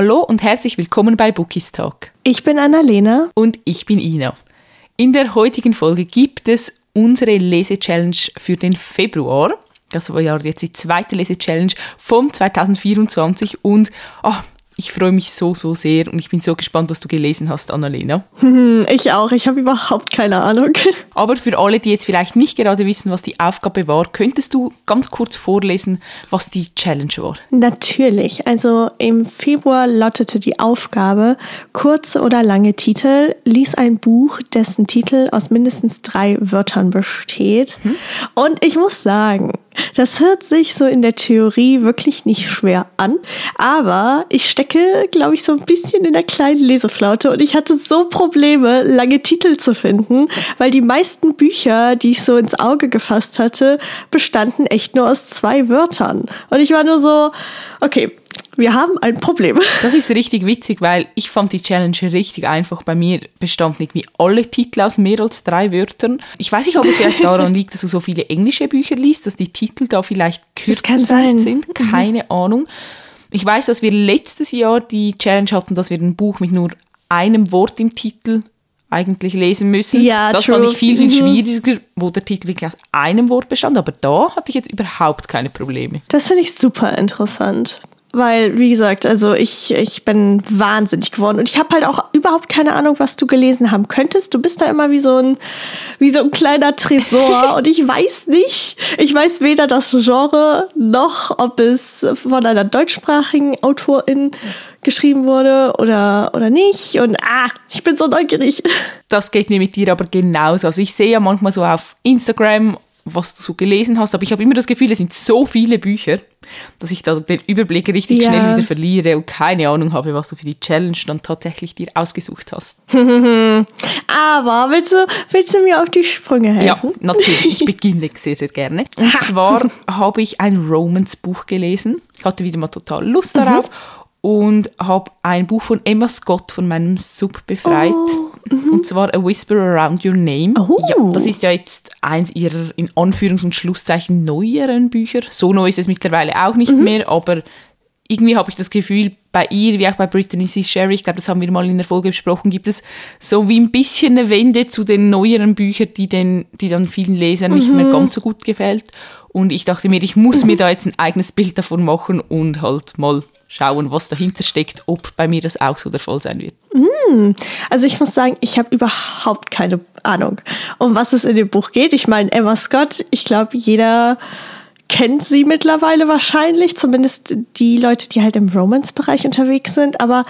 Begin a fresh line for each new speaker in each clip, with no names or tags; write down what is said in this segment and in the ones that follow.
Hallo und herzlich willkommen bei Bookies Talk.
Ich bin Annalena.
Und ich bin Ina. In der heutigen Folge gibt es unsere Lese-Challenge für den Februar. Das war ja jetzt die zweite Lese-Challenge von 2024 und oh, ich freue mich so, so sehr und ich bin so gespannt, was du gelesen hast, Annalena.
Ich auch. Ich habe überhaupt keine Ahnung.
Aber für alle, die jetzt vielleicht nicht gerade wissen, was die Aufgabe war, könntest du ganz kurz vorlesen, was die Challenge war?
Natürlich. Also im Februar lautete die Aufgabe, kurze oder lange Titel, lies ein Buch, dessen Titel aus mindestens drei Wörtern besteht. Hm? Und ich muss sagen, das hört sich so in der Theorie wirklich nicht schwer an, aber ich stecke, glaube ich, so ein bisschen in der kleinen Leseflaute und ich hatte so Probleme, lange Titel zu finden, weil die meisten Bücher, die ich so ins Auge gefasst hatte, bestanden echt nur aus zwei Wörtern. Und ich war nur so, okay, wir haben ein Problem.
Das ist richtig witzig, weil ich fand die Challenge richtig einfach. Bei mir bestanden irgendwie alle Titel aus mehr als drei Wörtern. Ich weiß nicht, ob es vielleicht daran liegt, dass du so viele englische Bücher liest, dass die Titel da vielleicht kürzer sind. Keine mhm. Ahnung. Ich weiß, dass wir letztes Jahr die Challenge hatten, dass wir ein Buch mit nur einem Wort im Titel eigentlich lesen müssen. Ja, das true. fand ich viel, viel mhm. schwieriger, wo der Titel wirklich aus einem Wort bestand. Aber da hatte ich jetzt überhaupt keine Probleme.
Das finde ich super interessant. Weil, wie gesagt, also ich, ich bin wahnsinnig geworden. Und ich habe halt auch überhaupt keine Ahnung, was du gelesen haben könntest. Du bist da immer wie so ein, wie so ein kleiner Tresor. und ich weiß nicht, ich weiß weder das Genre noch, ob es von einer deutschsprachigen Autorin geschrieben wurde oder, oder nicht. Und ah, ich bin so neugierig.
Das geht mir mit dir aber genauso. Also ich sehe ja manchmal so auf Instagram was du so gelesen hast, aber ich habe immer das Gefühl, es sind so viele Bücher, dass ich da den Überblick richtig ja. schnell wieder verliere und keine Ahnung habe, was du für die Challenge dann tatsächlich dir ausgesucht hast.
aber willst du, willst du mir auf die Sprünge helfen?
Ja, natürlich. Ich beginne sehr, sehr gerne. Und zwar habe ich ein Romance-Buch gelesen. Ich hatte wieder mal total Lust darauf. Mhm und habe ein Buch von Emma Scott von meinem Sub befreit. Oh, mhm. und zwar A Whisper Around Your Name. Oh. Ja, das ist ja jetzt eins ihrer in Anführungs- und Schlusszeichen neueren Bücher. So neu ist es mittlerweile auch nicht mhm. mehr, aber irgendwie habe ich das Gefühl, bei ihr, wie auch bei Brittany C. Sherry, ich glaube, das haben wir mal in der Folge besprochen, gibt es so wie ein bisschen eine Wende zu den neueren Büchern, die, den, die dann vielen Lesern mhm. nicht mehr mhm. ganz so gut gefällt. Und ich dachte mir, ich muss mir da jetzt ein eigenes Bild davon machen und halt mal schauen, was dahinter steckt, ob bei mir das auch so der Fall sein wird.
Mm, also ich muss sagen, ich habe überhaupt keine Ahnung, um was es in dem Buch geht. Ich meine, Emma Scott, ich glaube, jeder kennt sie mittlerweile wahrscheinlich, zumindest die Leute, die halt im Romance-Bereich unterwegs sind. Aber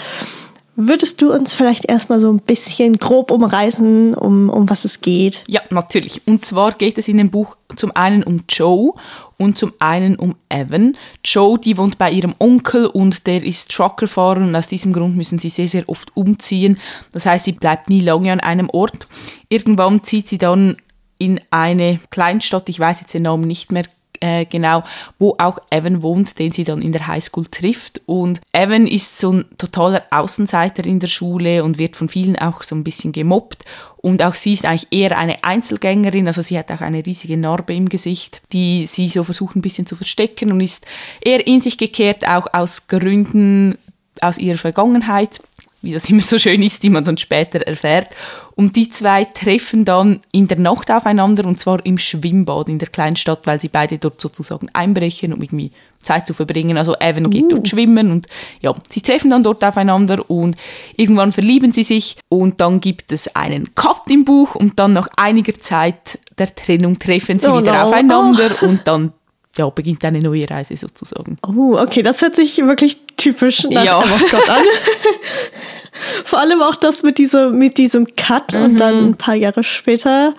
Würdest du uns vielleicht erstmal so ein bisschen grob umreißen, um, um was es geht?
Ja, natürlich. Und zwar geht es in dem Buch zum einen um Joe und zum einen um Evan. Joe, die wohnt bei ihrem Onkel und der ist Truckerfahrer und aus diesem Grund müssen sie sehr, sehr oft umziehen. Das heißt, sie bleibt nie lange an einem Ort. Irgendwann zieht sie dann in eine Kleinstadt, ich weiß jetzt den Namen nicht mehr äh, genau, wo auch Evan wohnt, den sie dann in der Highschool trifft. Und Evan ist so ein totaler Außenseiter in der Schule und wird von vielen auch so ein bisschen gemobbt. Und auch sie ist eigentlich eher eine Einzelgängerin, also sie hat auch eine riesige Narbe im Gesicht, die sie so versucht ein bisschen zu verstecken und ist eher in sich gekehrt, auch aus Gründen aus ihrer Vergangenheit wie das immer so schön ist, die man dann später erfährt. Und die zwei treffen dann in der Nacht aufeinander und zwar im Schwimmbad in der Kleinstadt, weil sie beide dort sozusagen einbrechen, um irgendwie Zeit zu verbringen. Also Evan uh. geht dort schwimmen und ja, sie treffen dann dort aufeinander und irgendwann verlieben sie sich und dann gibt es einen Cut im Buch und dann nach einiger Zeit der Trennung treffen sie oh wieder no. aufeinander oh. und dann ja, beginnt eine neue Reise sozusagen.
Oh, okay, das hört sich wirklich typisch nach ja. Emma Scott an. Vor allem auch das mit diesem, mit diesem Cut mhm. und dann ein paar Jahre später.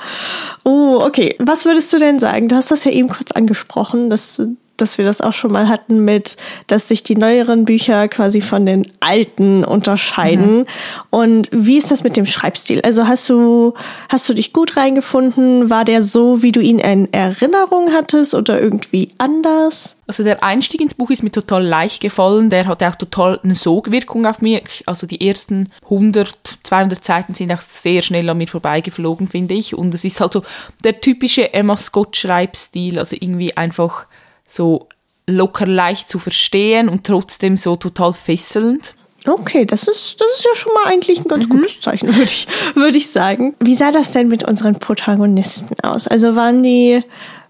Oh, okay. Was würdest du denn sagen? Du hast das ja eben kurz angesprochen, dass dass wir das auch schon mal hatten mit, dass sich die neueren Bücher quasi von den alten unterscheiden. Mhm. Und wie ist das mit dem Schreibstil? Also hast du, hast du dich gut reingefunden? War der so, wie du ihn in Erinnerung hattest oder irgendwie anders?
Also der Einstieg ins Buch ist mir total leicht gefallen. Der hatte auch total eine Sogwirkung auf mich. Also die ersten 100, 200 Seiten sind auch sehr schnell an mir vorbeigeflogen, finde ich. Und es ist halt so der typische Emma Scott Schreibstil. Also irgendwie einfach so locker leicht zu verstehen und trotzdem so total fesselnd.
Okay, das ist, das ist ja schon mal eigentlich ein ganz mhm. gutes Zeichen, würde ich, würde ich sagen. Wie sah das denn mit unseren Protagonisten aus? Also waren die,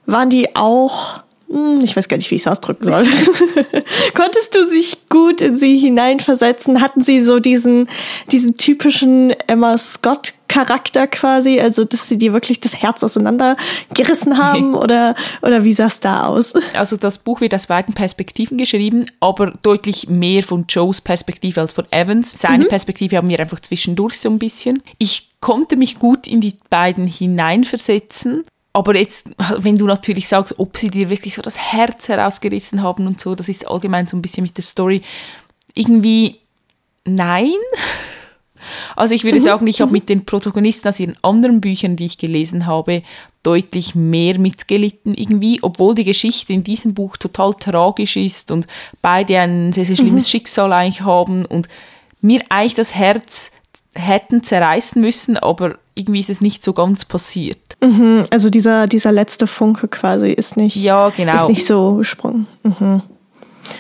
waren die auch ich weiß gar nicht, wie ich es ausdrücken soll. Konntest du sich gut in sie hineinversetzen? Hatten sie so diesen, diesen typischen Emma Scott Charakter quasi? Also, dass sie dir wirklich das Herz auseinandergerissen haben? oder, oder wie sah es da aus?
Also, das Buch wird aus beiden Perspektiven geschrieben, aber deutlich mehr von Joes Perspektive als von Evans. Seine mhm. Perspektive haben wir einfach zwischendurch so ein bisschen. Ich konnte mich gut in die beiden hineinversetzen. Aber jetzt, wenn du natürlich sagst, ob sie dir wirklich so das Herz herausgerissen haben und so, das ist allgemein so ein bisschen mit der Story irgendwie nein. Also ich würde mhm. sagen, ich habe mhm. mit den Protagonisten aus ihren anderen Büchern, die ich gelesen habe, deutlich mehr mitgelitten irgendwie, obwohl die Geschichte in diesem Buch total tragisch ist und beide ein sehr, sehr schlimmes mhm. Schicksal eigentlich haben und mir eigentlich das Herz hätten zerreißen müssen, aber irgendwie ist es nicht so ganz passiert.
Mhm, also dieser, dieser letzte Funke quasi ist nicht,
ja, genau.
ist nicht so gesprungen. Mhm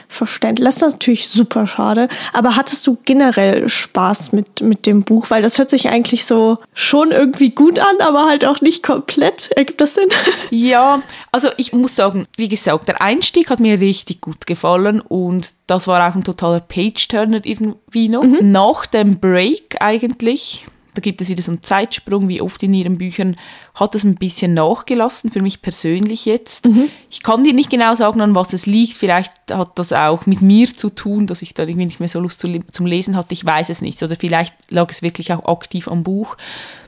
verständlich. Das ist natürlich super schade. Aber hattest du generell Spaß mit, mit dem Buch? Weil das hört sich eigentlich so schon irgendwie gut an, aber halt auch nicht komplett. Ergibt das Sinn?
Ja, also ich muss sagen, wie gesagt, der Einstieg hat mir richtig gut gefallen und das war auch ein totaler Page-Turner irgendwie noch. Mhm. Nach dem Break eigentlich da gibt es wieder so einen Zeitsprung, wie oft in ihren Büchern, hat es ein bisschen nachgelassen, für mich persönlich jetzt. Mhm. Ich kann dir nicht genau sagen, an was es liegt. Vielleicht hat das auch mit mir zu tun, dass ich da irgendwie nicht mehr so Lust zum Lesen hatte. Ich weiß es nicht. Oder vielleicht lag es wirklich auch aktiv am Buch.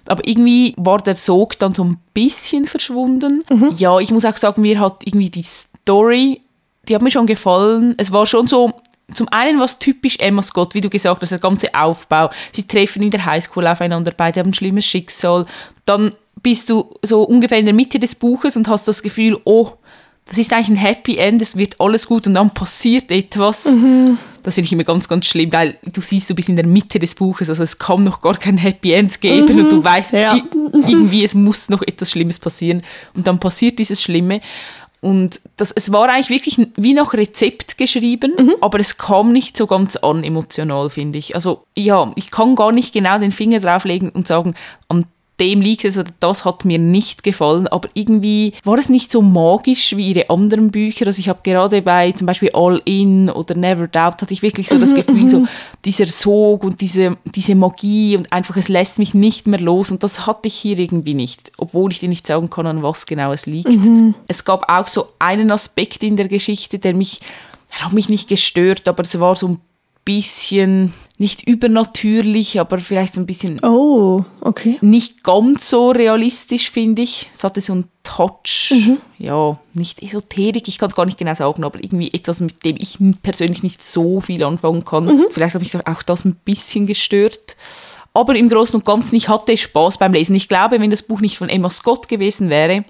Aber irgendwie war der Sog dann so ein bisschen verschwunden. Mhm. Ja, ich muss auch sagen, mir hat irgendwie die Story, die hat mir schon gefallen. Es war schon so zum einen was typisch Emma Scott, wie du gesagt hast, der ganze Aufbau. Sie treffen in der Highschool aufeinander, beide haben ein schlimmes Schicksal. Dann bist du so ungefähr in der Mitte des Buches und hast das Gefühl, oh, das ist eigentlich ein Happy End, es wird alles gut und dann passiert etwas. Mhm. Das finde ich immer ganz, ganz schlimm, weil du siehst, du bist in der Mitte des Buches, also es kann noch gar kein Happy End geben mhm. und du weißt ja. irgendwie, es muss noch etwas Schlimmes passieren und dann passiert dieses Schlimme. Und das, es war eigentlich wirklich wie nach Rezept geschrieben, mhm. aber es kam nicht so ganz an emotional, finde ich. Also ja, ich kann gar nicht genau den Finger drauflegen und sagen, an dem liegt es oder das hat mir nicht gefallen, aber irgendwie war es nicht so magisch wie ihre anderen Bücher. Also ich habe gerade bei zum Beispiel All In oder Never Doubt hatte ich wirklich so das mhm, Gefühl, so mhm. dieser Sog und diese, diese Magie und einfach es lässt mich nicht mehr los und das hatte ich hier irgendwie nicht, obwohl ich dir nicht sagen kann, an was genau es liegt. Mhm. Es gab auch so einen Aspekt in der Geschichte, der mich, der hat mich nicht gestört, aber es war so ein bisschen nicht übernatürlich, aber vielleicht ein bisschen
oh, okay.
nicht ganz so realistisch, finde ich. Es hatte so einen Touch, mhm. ja, nicht Esoterik, ich kann es gar nicht genau sagen, aber irgendwie etwas, mit dem ich persönlich nicht so viel anfangen kann. Mhm. Vielleicht hat mich auch das ein bisschen gestört. Aber im Großen und Ganzen, ich hatte Spaß beim Lesen. Ich glaube, wenn das Buch nicht von Emma Scott gewesen wäre,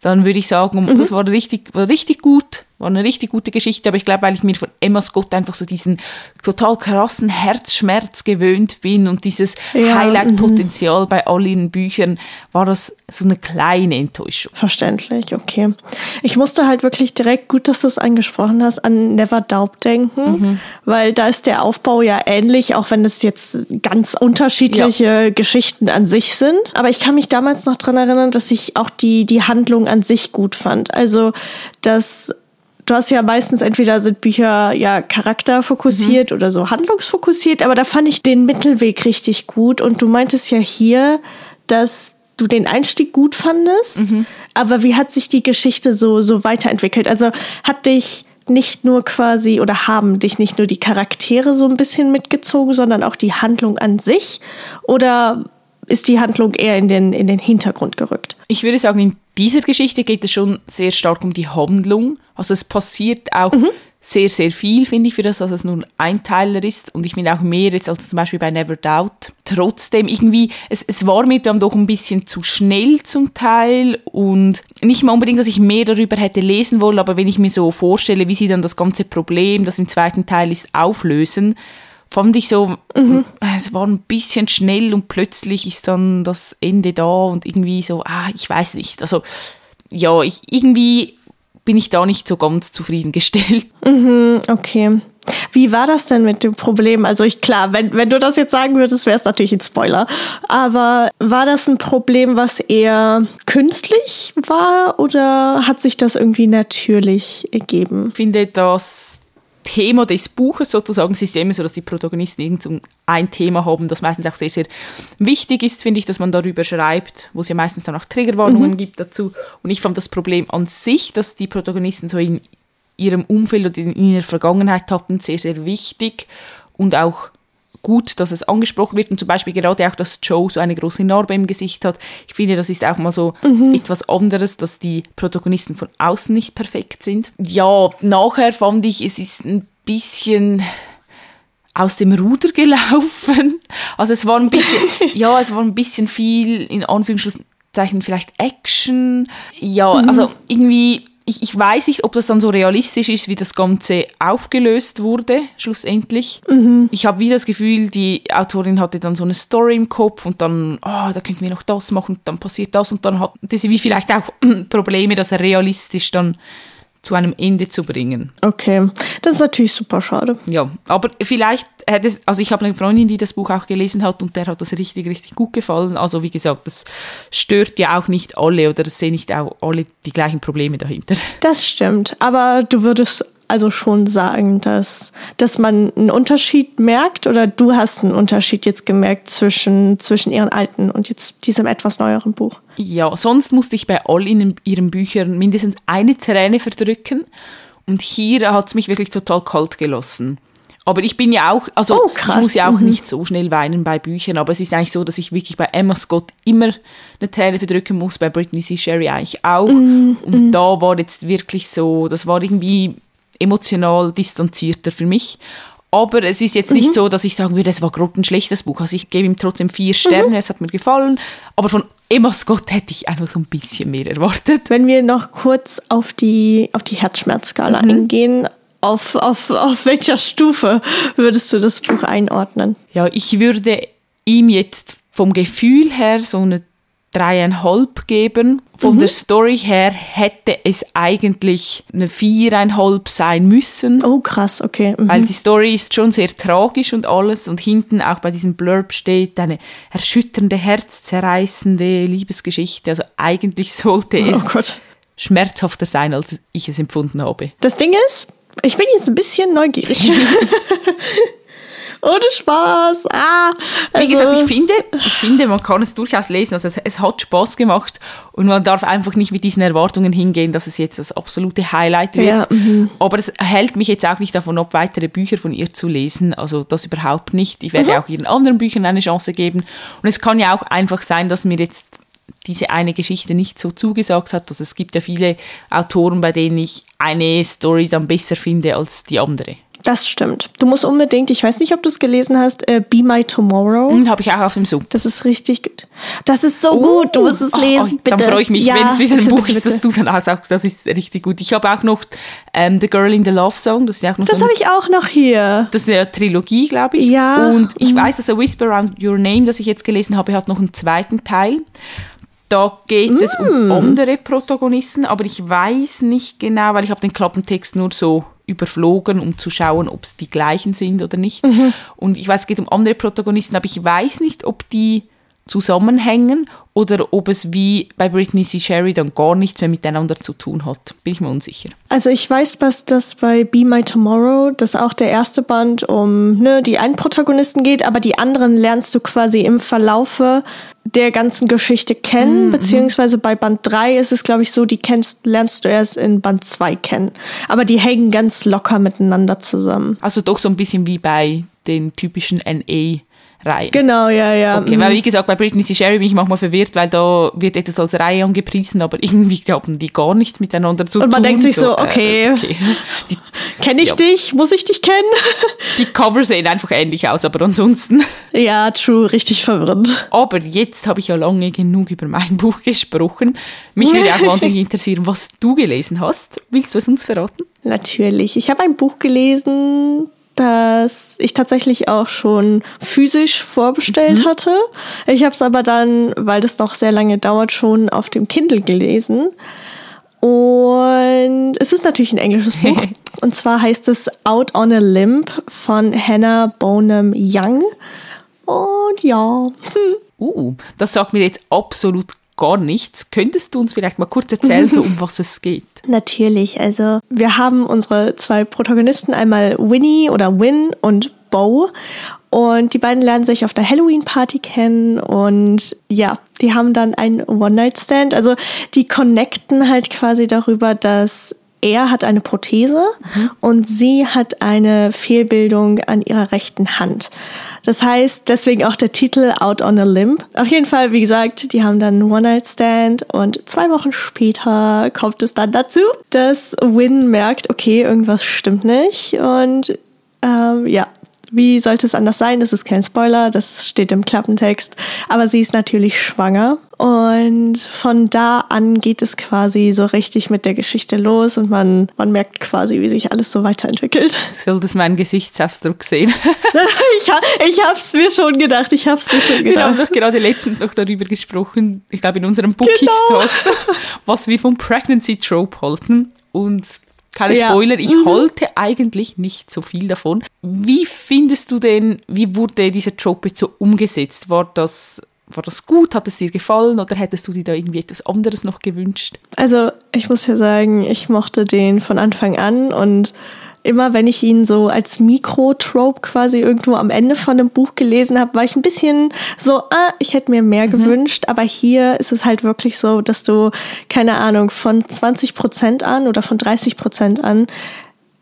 dann würde ich sagen, mhm. das war richtig, war richtig gut. War eine richtig gute Geschichte, aber ich glaube, weil ich mir von Emma Scott einfach so diesen total krassen Herzschmerz gewöhnt bin und dieses ja, Highlight-Potenzial mhm. bei all ihren Büchern, war das so eine kleine Enttäuschung.
Verständlich, okay. Ich musste halt wirklich direkt, gut, dass du es angesprochen hast, an Never Doubt denken, mhm. weil da ist der Aufbau ja ähnlich, auch wenn es jetzt ganz unterschiedliche ja. Geschichten an sich sind. Aber ich kann mich damals noch dran erinnern, dass ich auch die, die Handlung an sich gut fand. Also, dass du hast ja meistens entweder sind Bücher ja charakterfokussiert mhm. oder so handlungsfokussiert, aber da fand ich den Mittelweg richtig gut. Und du meintest ja hier, dass du den Einstieg gut fandest, mhm. aber wie hat sich die Geschichte so, so weiterentwickelt? Also hat dich nicht nur quasi oder haben dich nicht nur die Charaktere so ein bisschen mitgezogen, sondern auch die Handlung an sich? Oder ist die Handlung eher in den, in den Hintergrund gerückt?
Ich würde sagen, in dieser Geschichte geht es schon sehr stark um die Handlung. Also es passiert auch mhm. sehr, sehr viel, finde ich, für das, dass es nur ein Teiler ist. Und ich finde auch mehr jetzt als zum Beispiel bei Never Doubt. Trotzdem irgendwie, es, es war mir dann doch ein bisschen zu schnell zum Teil und nicht mal unbedingt, dass ich mehr darüber hätte lesen wollen, aber wenn ich mir so vorstelle, wie sie dann das ganze Problem, das im zweiten Teil ist, auflösen, fand ich so, mhm. es war ein bisschen schnell und plötzlich ist dann das Ende da und irgendwie so, ah, ich weiß nicht. Also ja, ich irgendwie bin ich da nicht so ganz zufriedengestellt.
Mhm, okay. Wie war das denn mit dem Problem? Also ich klar, wenn, wenn du das jetzt sagen würdest, wäre es natürlich ein Spoiler. Aber war das ein Problem, was eher künstlich war oder hat sich das irgendwie natürlich ergeben?
Ich finde das Thema des Buches sozusagen, es ist ja immer so, dass die Protagonisten irgend ein Thema haben, das meistens auch sehr, sehr wichtig ist, finde ich, dass man darüber schreibt, wo es ja meistens dann auch Triggerwarnungen mhm. gibt dazu. Und ich fand das Problem an sich, dass die Protagonisten so in ihrem Umfeld oder in ihrer Vergangenheit hatten, sehr, sehr wichtig und auch gut, dass es angesprochen wird und zum Beispiel gerade auch, dass Joe so eine große Narbe im Gesicht hat. Ich finde, das ist auch mal so mhm. etwas anderes, dass die Protagonisten von außen nicht perfekt sind. Ja, nachher fand ich, es ist ein bisschen aus dem Ruder gelaufen. Also es war ein bisschen, ja, es war ein bisschen viel in Anführungszeichen vielleicht Action. Ja, mhm. also irgendwie ich, ich weiß nicht, ob das dann so realistisch ist, wie das Ganze aufgelöst wurde, schlussendlich. Mhm. Ich habe wieder das Gefühl, die Autorin hatte dann so eine Story im Kopf und dann, oh, da könnten wir noch das machen und dann passiert das und dann hatte sie wie vielleicht auch Probleme, das realistisch dann zu einem Ende zu bringen.
Okay, das ist natürlich super schade.
Ja, aber vielleicht hätte es, also ich habe eine Freundin, die das Buch auch gelesen hat und der hat das richtig, richtig gut gefallen. Also wie gesagt, das stört ja auch nicht alle oder es sehen nicht auch alle die gleichen Probleme dahinter.
Das stimmt, aber du würdest also schon sagen, dass, dass man einen Unterschied merkt oder du hast einen Unterschied jetzt gemerkt zwischen, zwischen ihren alten und jetzt diesem etwas neueren Buch?
Ja, sonst musste ich bei all in ihren Büchern mindestens eine Träne verdrücken und hier hat es mich wirklich total kalt gelassen. Aber ich bin ja auch, also oh, ich muss ja auch mhm. nicht so schnell weinen bei Büchern, aber es ist eigentlich so, dass ich wirklich bei Emma Scott immer eine Träne verdrücken muss, bei Britney C. Sherry eigentlich auch. Mhm. Und mhm. da war jetzt wirklich so, das war irgendwie emotional distanzierter für mich. Aber es ist jetzt nicht mhm. so, dass ich sagen würde, es war gerade ein schlechtes Buch. Also ich gebe ihm trotzdem vier Sterne, mhm. es hat mir gefallen. Aber von Emma Scott hätte ich einfach so ein bisschen mehr erwartet.
Wenn wir noch kurz auf die, auf die Herzschmerzskala mhm. eingehen, auf, auf, auf welcher Stufe würdest du das Buch einordnen?
Ja, ich würde ihm jetzt vom Gefühl her so eine dreieinhalb geben. Von mhm. der Story her hätte es eigentlich eine viereinhalb sein müssen.
Oh, krass, okay.
Mhm. Weil die Story ist schon sehr tragisch und alles und hinten auch bei diesem Blurb steht eine erschütternde, herzzerreißende Liebesgeschichte. Also eigentlich sollte oh es Gott. schmerzhafter sein, als ich es empfunden habe.
Das Ding ist, ich bin jetzt ein bisschen neugierig. Ohne Spaß. Ah,
also. Wie gesagt, ich finde, ich finde, man kann es durchaus lesen. Also es, es, hat Spaß gemacht und man darf einfach nicht mit diesen Erwartungen hingehen, dass es jetzt das absolute Highlight wird. Ja, mhm. Aber es hält mich jetzt auch nicht davon ab, weitere Bücher von ihr zu lesen. Also das überhaupt nicht. Ich werde mhm. auch ihren anderen Büchern eine Chance geben. Und es kann ja auch einfach sein, dass mir jetzt diese eine Geschichte nicht so zugesagt hat. Also es gibt ja viele Autoren, bei denen ich eine Story dann besser finde als die andere.
Das stimmt. Du musst unbedingt, ich weiß nicht, ob du es gelesen hast, äh, Be My Tomorrow.
Mhm, Habe ich auch auf dem Sub.
Das ist richtig gut. Das ist so oh, gut, du musst es oh, lesen, oh,
bitte. Dann freue ich mich, ja, wenn es wieder ein Buch bitte, ist, das du dann auch sagst, das ist richtig gut. Ich habe auch noch ähm, The Girl in the Love Song, das ist auch noch
Das so habe ich auch noch hier.
Das ist eine Trilogie, glaube ich.
Ja.
Und ich mhm. weiß, dass A Whisper Around Your Name, das ich jetzt gelesen habe, hat noch einen zweiten Teil. Da geht mm. es um mm. andere Protagonisten, aber ich weiß nicht genau, weil ich habe den Klappentext nur so überflogen, um zu schauen, ob es die gleichen sind oder nicht. Mhm. Und ich weiß, es geht um andere Protagonisten, aber ich weiß nicht, ob die zusammenhängen oder ob es wie bei Britney C. Sherry dann gar nichts mehr miteinander zu tun hat. Bin ich mir unsicher.
Also ich weiß, dass das bei Be My Tomorrow, dass auch der erste Band um ne, die einen Protagonisten geht, aber die anderen lernst du quasi im Verlaufe der ganzen Geschichte kennen, mhm. beziehungsweise bei Band 3 ist es, glaube ich, so, die kennst, lernst du erst in Band 2 kennen. Aber die hängen ganz locker miteinander zusammen.
Also doch so ein bisschen wie bei den typischen NA Reihe.
Genau, ja, ja.
Okay, weil mhm. wie gesagt, bei Britney C. Sherry bin ich manchmal verwirrt, weil da wird etwas als Reihe angepriesen, aber irgendwie haben die gar nichts miteinander zu tun.
Und man tun. denkt sich so, okay, äh, okay. kenne ich ja. dich? Muss ich dich kennen?
Die Cover sehen einfach ähnlich aus, aber ansonsten.
Ja, true, richtig verwirrend.
Aber jetzt habe ich ja lange genug über mein Buch gesprochen. Mich würde auch wahnsinnig interessieren, was du gelesen hast. Willst du es uns verraten?
Natürlich. Ich habe ein Buch gelesen, das ich tatsächlich auch schon physisch vorbestellt mhm. hatte. Ich habe es aber dann, weil das doch sehr lange dauert, schon auf dem Kindle gelesen. Und es ist natürlich ein englisches Buch. Und zwar heißt es Out on a Limb von Hannah Bonham Young. Und ja. Hm.
Uh, das sagt mir jetzt absolut gar nichts. Könntest du uns vielleicht mal kurz erzählen, so um was es geht?
Natürlich. Also, wir haben unsere zwei Protagonisten, einmal Winnie oder Win und Bo. Und die beiden lernen sich auf der Halloween-Party kennen und ja, die haben dann einen One-Night-Stand. Also die connecten halt quasi darüber, dass er hat eine Prothese mhm. und sie hat eine Fehlbildung an ihrer rechten Hand. Das heißt, deswegen auch der Titel Out on a Limb. Auf jeden Fall, wie gesagt, die haben dann einen One-Night-Stand und zwei Wochen später kommt es dann dazu, dass Win merkt, okay, irgendwas stimmt nicht und ähm, ja, wie sollte es anders sein? Das ist kein Spoiler, das steht im Klappentext. Aber sie ist natürlich schwanger. Und von da an geht es quasi so richtig mit der Geschichte los und man, man merkt quasi, wie sich alles so weiterentwickelt.
Soll das meinen Gesichtsausdruck sehen?
ich, ich hab's mir schon gedacht, ich hab's mir schon gedacht.
Wir haben gerade letztens noch darüber gesprochen, ich glaube in unserem Bookies genau. Talks, was wir vom Pregnancy Trope halten. Und keine ja. Spoiler, ich mhm. halte eigentlich nicht so viel davon. Wie findest du denn, wie wurde dieser Trope jetzt so umgesetzt? War das, war das gut? Hat es dir gefallen oder hättest du dir da irgendwie etwas anderes noch gewünscht?
Also, ich muss ja sagen, ich mochte den von Anfang an und immer wenn ich ihn so als Mikrotrope quasi irgendwo am Ende von einem Buch gelesen habe, war ich ein bisschen so, ah, ich hätte mir mehr mhm. gewünscht. Aber hier ist es halt wirklich so, dass du, keine Ahnung, von 20 Prozent an oder von 30 Prozent an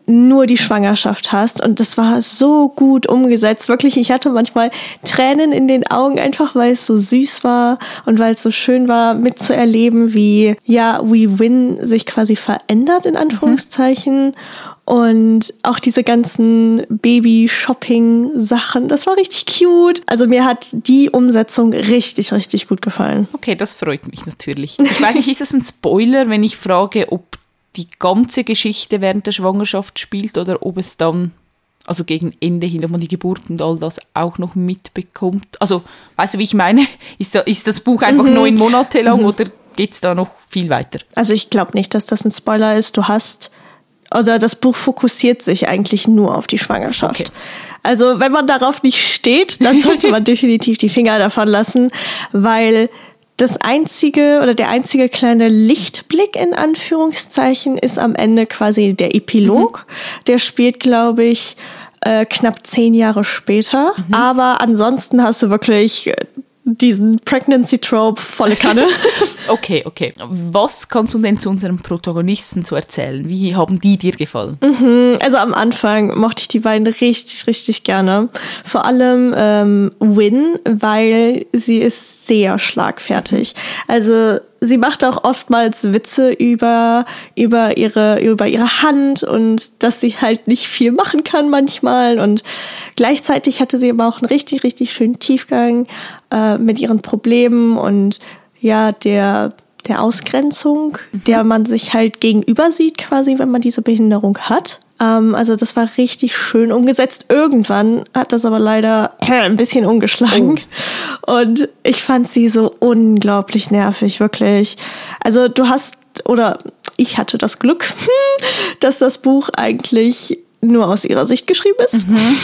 nur die Schwangerschaft hast. Und das war so gut umgesetzt. Wirklich, ich hatte manchmal Tränen in den Augen, einfach weil es so süß war und weil es so schön war, mitzuerleben, wie, ja, We Win sich quasi verändert, in Anführungszeichen. Mhm. Und auch diese ganzen Baby-Shopping-Sachen, das war richtig cute. Also mir hat die Umsetzung richtig, richtig gut gefallen.
Okay, das freut mich natürlich. Ich weiß nicht, ist das ein Spoiler, wenn ich frage, ob die ganze Geschichte während der Schwangerschaft spielt oder ob es dann, also gegen Ende hin, ob man die Geburt und all das auch noch mitbekommt? Also, weißt du, wie ich meine? Ist, da, ist das Buch einfach mhm. neun Monate lang mhm. oder geht es da noch viel weiter?
Also ich glaube nicht, dass das ein Spoiler ist. Du hast oder das Buch fokussiert sich eigentlich nur auf die Schwangerschaft. Okay. Also wenn man darauf nicht steht, dann sollte man definitiv die Finger davon lassen, weil das einzige oder der einzige kleine Lichtblick in Anführungszeichen ist am Ende quasi der Epilog. Mhm. Der spielt, glaube ich, äh, knapp zehn Jahre später. Mhm. Aber ansonsten hast du wirklich äh, diesen Pregnancy Trope volle Kanne.
okay, okay. Was kannst du denn zu unserem Protagonisten so erzählen? Wie haben die dir gefallen?
Mhm, also am Anfang mochte ich die beiden richtig, richtig gerne. Vor allem ähm, Win, weil sie ist sehr schlagfertig. Also sie macht auch oftmals Witze über, über, ihre, über ihre Hand und dass sie halt nicht viel machen kann manchmal. Und gleichzeitig hatte sie aber auch einen richtig, richtig schönen Tiefgang äh, mit ihren Problemen und ja, der, der Ausgrenzung, mhm. der man sich halt gegenüber sieht, quasi, wenn man diese Behinderung hat. Ähm, also das war richtig schön umgesetzt. Irgendwann hat das aber leider ein bisschen umgeschlagen. Oh. Und ich fand sie so unglaublich nervig, wirklich. Also du hast, oder ich hatte das Glück, dass das Buch eigentlich nur aus ihrer Sicht geschrieben ist. Mhm.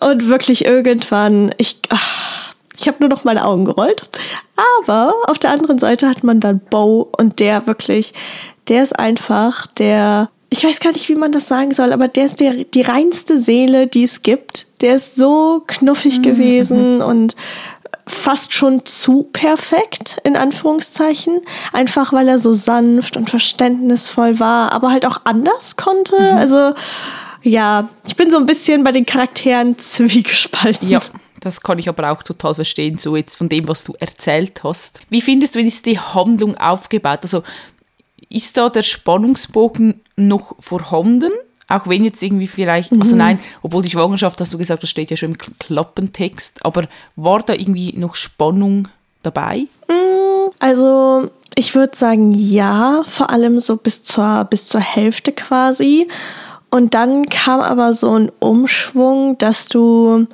Und wirklich irgendwann, ich, ach, ich habe nur noch meine Augen gerollt. Aber auf der anderen Seite hat man dann Bo und der wirklich, der ist einfach der ich weiß gar nicht, wie man das sagen soll, aber der ist der, die reinste Seele, die es gibt. Der ist so knuffig mhm. gewesen und fast schon zu perfekt, in Anführungszeichen. Einfach weil er so sanft und verständnisvoll war, aber halt auch anders konnte. Mhm. Also, ja, ich bin so ein bisschen bei den Charakteren zwiegespalten.
Ja. Das kann ich aber auch total verstehen, so jetzt von dem, was du erzählt hast. Wie findest du, ist die Handlung aufgebaut? Also ist da der Spannungsbogen noch vorhanden? Auch wenn jetzt irgendwie vielleicht, also mhm. also nein, obwohl die Schwangerschaft, hast du gesagt, das steht ja schon im Klappentext, aber war da irgendwie noch Spannung dabei?
Mm, also ich würde sagen ja, vor allem so bis zur, bis zur Hälfte quasi. Und dann kam aber so ein Umschwung, dass du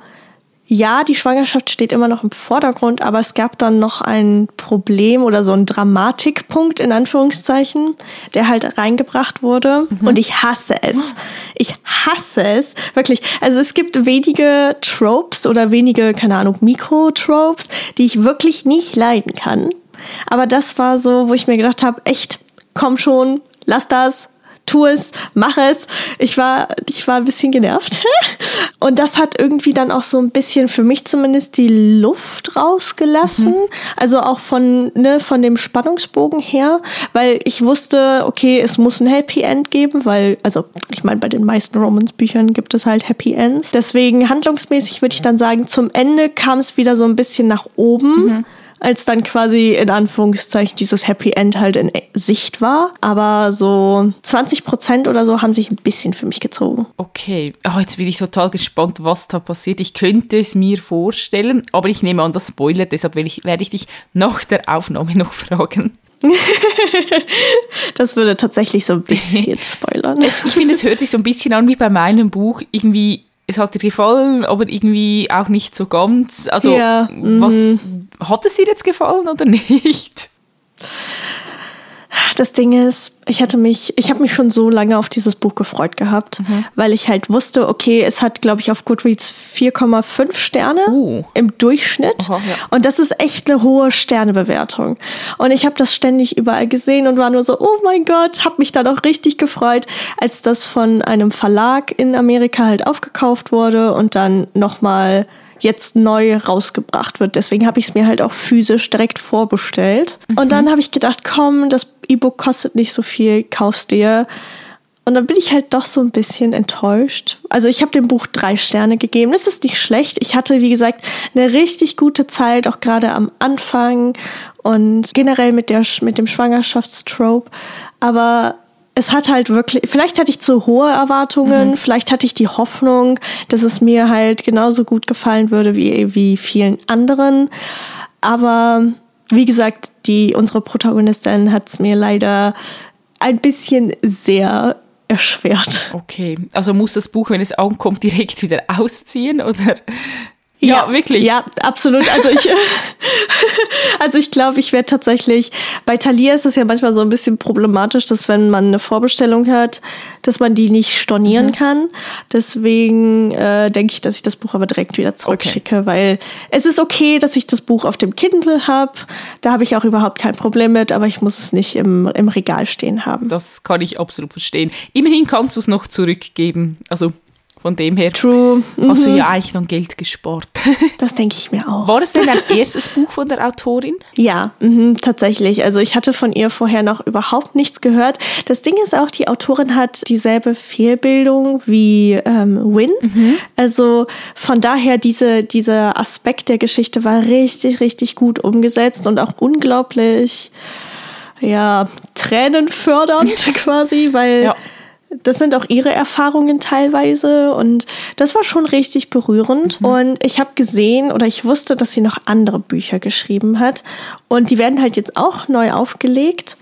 ja, die Schwangerschaft steht immer noch im Vordergrund, aber es gab dann noch ein Problem oder so ein Dramatikpunkt in Anführungszeichen, der halt reingebracht wurde. Mhm. Und ich hasse es. Ich hasse es. Wirklich. Also es gibt wenige Tropes oder wenige, keine Ahnung, Mikro-Tropes, die ich wirklich nicht leiden kann. Aber das war so, wo ich mir gedacht habe, echt, komm schon, lass das, tu es, mach es. Ich war, ich war ein bisschen genervt. Und das hat irgendwie dann auch so ein bisschen für mich zumindest die Luft rausgelassen. Mhm. Also auch von, ne, von dem Spannungsbogen her, weil ich wusste, okay, es muss ein Happy End geben, weil, also ich meine, bei den meisten Romans-Büchern gibt es halt Happy Ends. Deswegen handlungsmäßig würde ich dann sagen, zum Ende kam es wieder so ein bisschen nach oben. Mhm als dann quasi in Anführungszeichen dieses Happy End halt in Sicht war. Aber so 20 Prozent oder so haben sich ein bisschen für mich gezogen.
Okay, oh, jetzt bin ich total gespannt, was da passiert. Ich könnte es mir vorstellen, aber ich nehme an, das Spoiler, deshalb werde ich, werde ich dich nach der Aufnahme noch fragen.
das würde tatsächlich so ein bisschen spoilern.
ich finde, es hört sich so ein bisschen an wie bei meinem Buch. Irgendwie es hat dir gefallen, aber irgendwie auch nicht so ganz. Also, ja, was mhm. hat es dir jetzt gefallen oder nicht?
Das Ding ist, ich hatte mich, ich habe mich schon so lange auf dieses Buch gefreut gehabt, mhm. weil ich halt wusste, okay, es hat, glaube ich, auf Goodreads 4,5 Sterne uh. im Durchschnitt. Aha, ja. Und das ist echt eine hohe Sternebewertung. Und ich habe das ständig überall gesehen und war nur so, oh mein Gott, habe mich dann auch richtig gefreut, als das von einem Verlag in Amerika halt aufgekauft wurde und dann nochmal jetzt neu rausgebracht wird. Deswegen habe ich es mir halt auch physisch direkt vorbestellt. Mhm. Und dann habe ich gedacht, komm, das E-Book kostet nicht so viel, kaufst dir. Und dann bin ich halt doch so ein bisschen enttäuscht. Also ich habe dem Buch drei Sterne gegeben. Das ist nicht schlecht. Ich hatte, wie gesagt, eine richtig gute Zeit, auch gerade am Anfang und generell mit, der, mit dem Schwangerschaftstrope. Aber es hat halt wirklich, vielleicht hatte ich zu hohe Erwartungen, mhm. vielleicht hatte ich die Hoffnung, dass es mir halt genauso gut gefallen würde wie, wie vielen anderen. Aber wie gesagt, die, unsere Protagonistin hat es mir leider ein bisschen sehr erschwert.
Okay, also muss das Buch, wenn es ankommt, direkt wieder ausziehen oder
ja, ja, wirklich. Ja, absolut. Also ich, also ich glaube, ich werde tatsächlich, bei Thalia ist es ja manchmal so ein bisschen problematisch, dass wenn man eine Vorbestellung hat, dass man die nicht stornieren mhm. kann. Deswegen äh, denke ich, dass ich das Buch aber direkt wieder zurückschicke, okay. weil es ist okay, dass ich das Buch auf dem Kindle habe. Da habe ich auch überhaupt kein Problem mit, aber ich muss es nicht im, im Regal stehen haben.
Das kann ich absolut verstehen. Immerhin kannst du es noch zurückgeben. Also von dem her
True.
Mhm. hast du ja eigentlich noch Geld gespart.
Das denke ich mir auch.
War es denn dein erstes Buch von der Autorin?
Ja, mh, tatsächlich. Also ich hatte von ihr vorher noch überhaupt nichts gehört. Das Ding ist auch, die Autorin hat dieselbe Fehlbildung wie ähm, Win. Mhm. Also von daher, diese, dieser Aspekt der Geschichte war richtig, richtig gut umgesetzt und auch unglaublich ja, tränenfördernd quasi, weil ja das sind auch ihre Erfahrungen teilweise und das war schon richtig berührend. Mhm. Und ich habe gesehen oder ich wusste, dass sie noch andere Bücher geschrieben hat und die werden halt jetzt auch neu aufgelegt.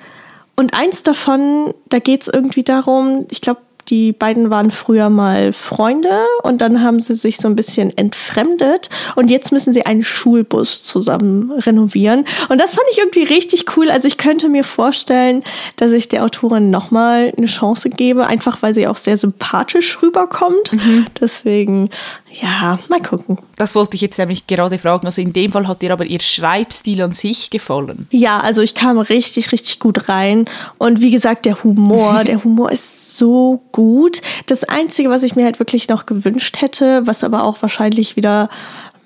Und eins davon, da geht es irgendwie darum, ich glaube, die beiden waren früher mal Freunde und dann haben sie sich so ein bisschen entfremdet und jetzt müssen sie einen Schulbus zusammen renovieren. Und das fand ich irgendwie richtig cool. Also ich könnte mir vorstellen, dass ich der Autorin nochmal eine Chance gebe, einfach weil sie auch sehr sympathisch rüberkommt. Mhm. Deswegen, ja, mal gucken.
Das wollte ich jetzt nämlich gerade fragen. Also in dem Fall hat dir aber ihr Schreibstil an sich gefallen?
Ja, also ich kam richtig, richtig gut rein. Und wie gesagt, der Humor, der Humor ist so gut. Das Einzige, was ich mir halt wirklich noch gewünscht hätte, was aber auch wahrscheinlich wieder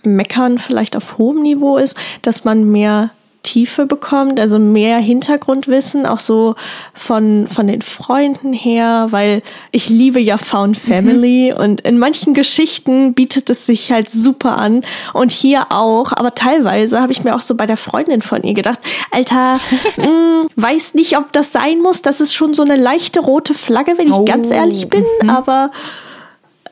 meckern vielleicht auf hohem Niveau ist, dass man mehr Tiefe bekommt, also mehr Hintergrundwissen, auch so von, von den Freunden her, weil ich liebe ja Found Family mhm. und in manchen Geschichten bietet es sich halt super an und hier auch, aber teilweise habe ich mir auch so bei der Freundin von ihr gedacht, Alter, mh, mm, weiß nicht, ob das sein muss, das ist schon so eine leichte rote Flagge, wenn ich oh. ganz ehrlich bin, mhm. aber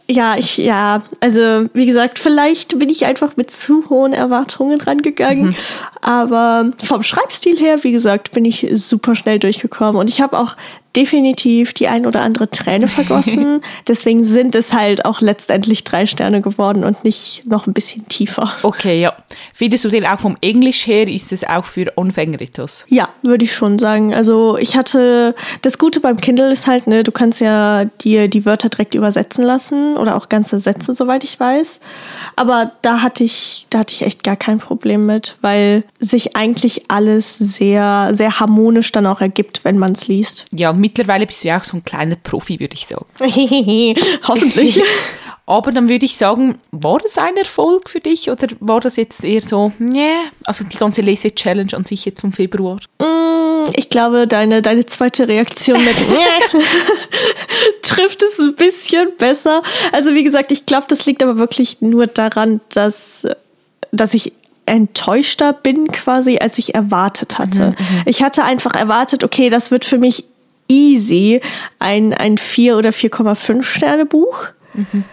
ja, ich, ja, also wie gesagt, vielleicht bin ich einfach mit zu hohen Erwartungen rangegangen. Mhm. Aber vom Schreibstil her, wie gesagt, bin ich super schnell durchgekommen. Und ich habe auch definitiv die ein oder andere Träne vergossen. Deswegen sind es halt auch letztendlich drei Sterne geworden und nicht noch ein bisschen tiefer.
Okay, ja. Findest du den auch vom Englisch her, ist es auch für Anfänger etwas?
Ja, würde ich schon sagen. Also ich hatte, das Gute beim Kindle ist halt, ne, du kannst ja dir die Wörter direkt übersetzen lassen oder auch ganze Sätze, soweit ich weiß. Aber da hatte ich, da hatte ich echt gar kein Problem mit, weil sich eigentlich alles sehr, sehr harmonisch dann auch ergibt, wenn man es liest.
Ja, mittlerweile bist du ja auch so ein kleiner Profi, würde ich sagen.
Hoffentlich.
Aber dann würde ich sagen, war das ein Erfolg für dich oder war das jetzt eher so, nee, also die ganze Lese-Challenge an sich jetzt vom Februar?
Mm, ich glaube, deine, deine zweite Reaktion mit trifft es ein bisschen besser. Also wie gesagt, ich glaube, das liegt aber wirklich nur daran, dass, dass ich enttäuschter bin quasi, als ich erwartet hatte. Mhm, ich hatte einfach erwartet, okay, das wird für mich easy ein, ein 4 oder 4,5 Sterne Buch. Mhm.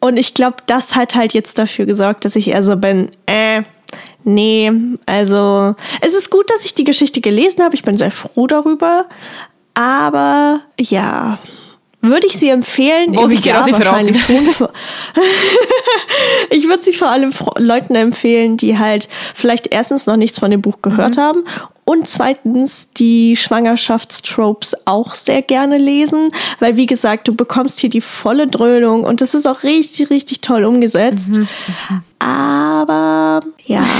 Und ich glaube, das hat halt jetzt dafür gesorgt, dass ich eher so bin, äh, nee, also es ist gut, dass ich die Geschichte gelesen habe. Ich bin sehr froh darüber. Aber ja, würde ich sie empfehlen?
Wollte ich ja, wahrscheinlich schon.
ich würde sie vor allem Leuten empfehlen, die halt vielleicht erstens noch nichts von dem Buch gehört mhm. haben und zweitens die Schwangerschaftstropes auch sehr gerne lesen, weil wie gesagt, du bekommst hier die volle Dröhnung und das ist auch richtig, richtig toll umgesetzt. Mhm. Aber ja.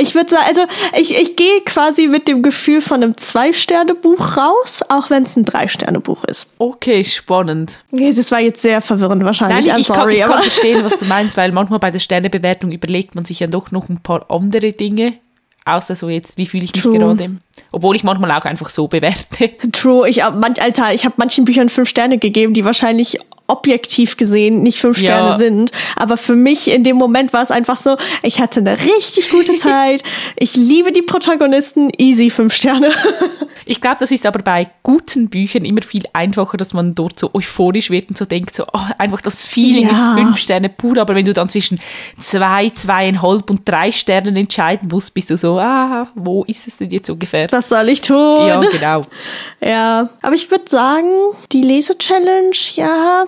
Ich würde sagen, also ich, ich gehe quasi mit dem Gefühl von einem Zwei-Sterne-Buch raus, auch wenn es ein Drei-Sterne-Buch ist.
Okay, spannend.
Das war jetzt sehr verwirrend wahrscheinlich.
Nein, ich, sorry, kann, ich kann verstehen, was du meinst, weil manchmal bei der Sternebewertung überlegt man sich ja doch noch ein paar andere Dinge. Außer so jetzt, wie fühle ich mich True. gerade? Obwohl ich manchmal auch einfach so bewerte.
True, ich, manch, Alter, ich habe manchen Büchern fünf Sterne gegeben, die wahrscheinlich objektiv gesehen nicht fünf Sterne ja. sind. Aber für mich in dem Moment war es einfach so, ich hatte eine richtig gute Zeit. ich liebe die Protagonisten, easy fünf Sterne.
ich glaube, das ist aber bei guten Büchern immer viel einfacher, dass man dort so euphorisch wird und so denkt, so oh, einfach das Feeling ja. ist fünf Sterne pur. Aber wenn du dann zwischen zwei, zweieinhalb und drei Sternen entscheiden musst, bist du so, ah, wo ist es denn jetzt ungefähr?
Was soll ich tun?
Ja, genau.
Ja, aber ich würde sagen, die Lese-Challenge, ja,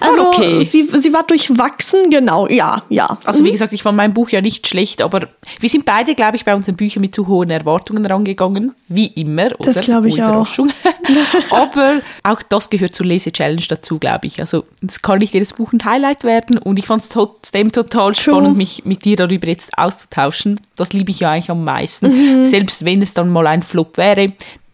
also okay. sie, sie war durchwachsen, genau, ja, ja.
Also wie mhm. gesagt, ich fand mein Buch ja nicht schlecht, aber wir sind beide, glaube ich, bei unseren Büchern mit zu hohen Erwartungen rangegangen, wie immer.
Oder? Das glaube ich auch.
aber auch das gehört zur Lese-Challenge dazu, glaube ich. Also es kann nicht jedes Buch ein Highlight werden und ich fand es trotzdem total True. spannend, mich mit dir darüber jetzt auszutauschen. Das liebe ich ja eigentlich am meisten. Mhm. Selbst wenn es dann mal ein Flop wäre,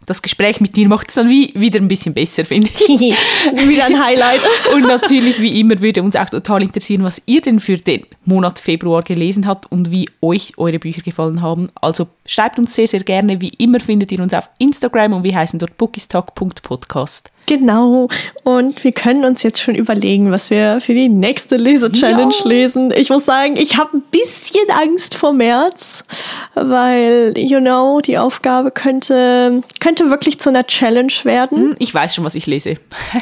das Gespräch mit dir macht es dann wie, wieder ein bisschen besser, finde ich.
wieder ein Highlight.
und natürlich, wie immer, würde uns auch total interessieren, was ihr denn für den Monat Februar gelesen habt und wie euch eure Bücher gefallen haben. Also schreibt uns sehr, sehr gerne. Wie immer findet ihr uns auf Instagram und wir heißen dort bookistalk.podcast.
Genau. Und wir können uns jetzt schon überlegen, was wir für die nächste Lese-Challenge lesen. Ich muss sagen, ich habe ein bisschen Angst vor März, weil, you know, die Aufgabe könnte, könnte wirklich zu einer Challenge werden. Hm,
ich weiß schon, was ich lese.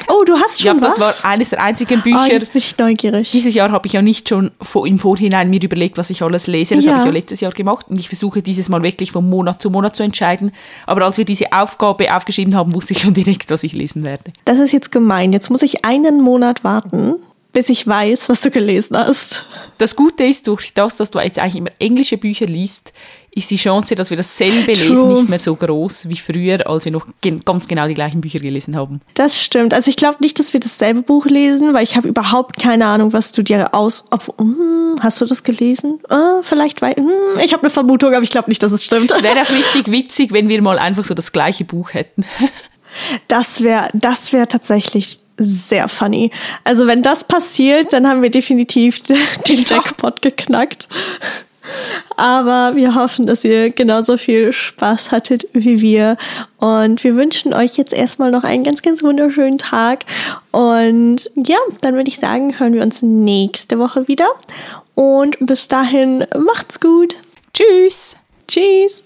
Oh, du hast schon ja, was?
Das war eines der einzigen Bücher. Oh,
jetzt bin ich neugierig.
Dieses Jahr habe ich ja nicht schon im Vorhinein mir überlegt, was ich alles lese. Das ja. habe ich ja letztes Jahr gemacht. Und ich versuche dieses Mal wirklich von Monat zu Monat zu entscheiden. Aber als wir diese Aufgabe aufgeschrieben haben, wusste ich schon direkt, was ich lesen werde werde.
Das ist jetzt gemein. Jetzt muss ich einen Monat warten, bis ich weiß, was du gelesen hast.
Das Gute ist, durch das, dass du jetzt eigentlich immer englische Bücher liest, ist die Chance, dass wir dasselbe True. lesen, nicht mehr so groß wie früher, als wir noch ganz genau die gleichen Bücher gelesen haben.
Das stimmt. Also ich glaube nicht, dass wir dasselbe Buch lesen, weil ich habe überhaupt keine Ahnung, was du dir aus... Ob, hm, hast du das gelesen? Uh, vielleicht, weil... Hm, ich habe eine Vermutung, aber ich glaube nicht, dass es stimmt.
Es wäre auch richtig witzig, wenn wir mal einfach so das gleiche Buch hätten.
Das wäre das wär tatsächlich sehr funny. Also wenn das passiert, dann haben wir definitiv den Jackpot geknackt. Aber wir hoffen, dass ihr genauso viel Spaß hattet wie wir. Und wir wünschen euch jetzt erstmal noch einen ganz, ganz wunderschönen Tag. Und ja, dann würde ich sagen, hören wir uns nächste Woche wieder. Und bis dahin, macht's gut.
Tschüss.
Tschüss.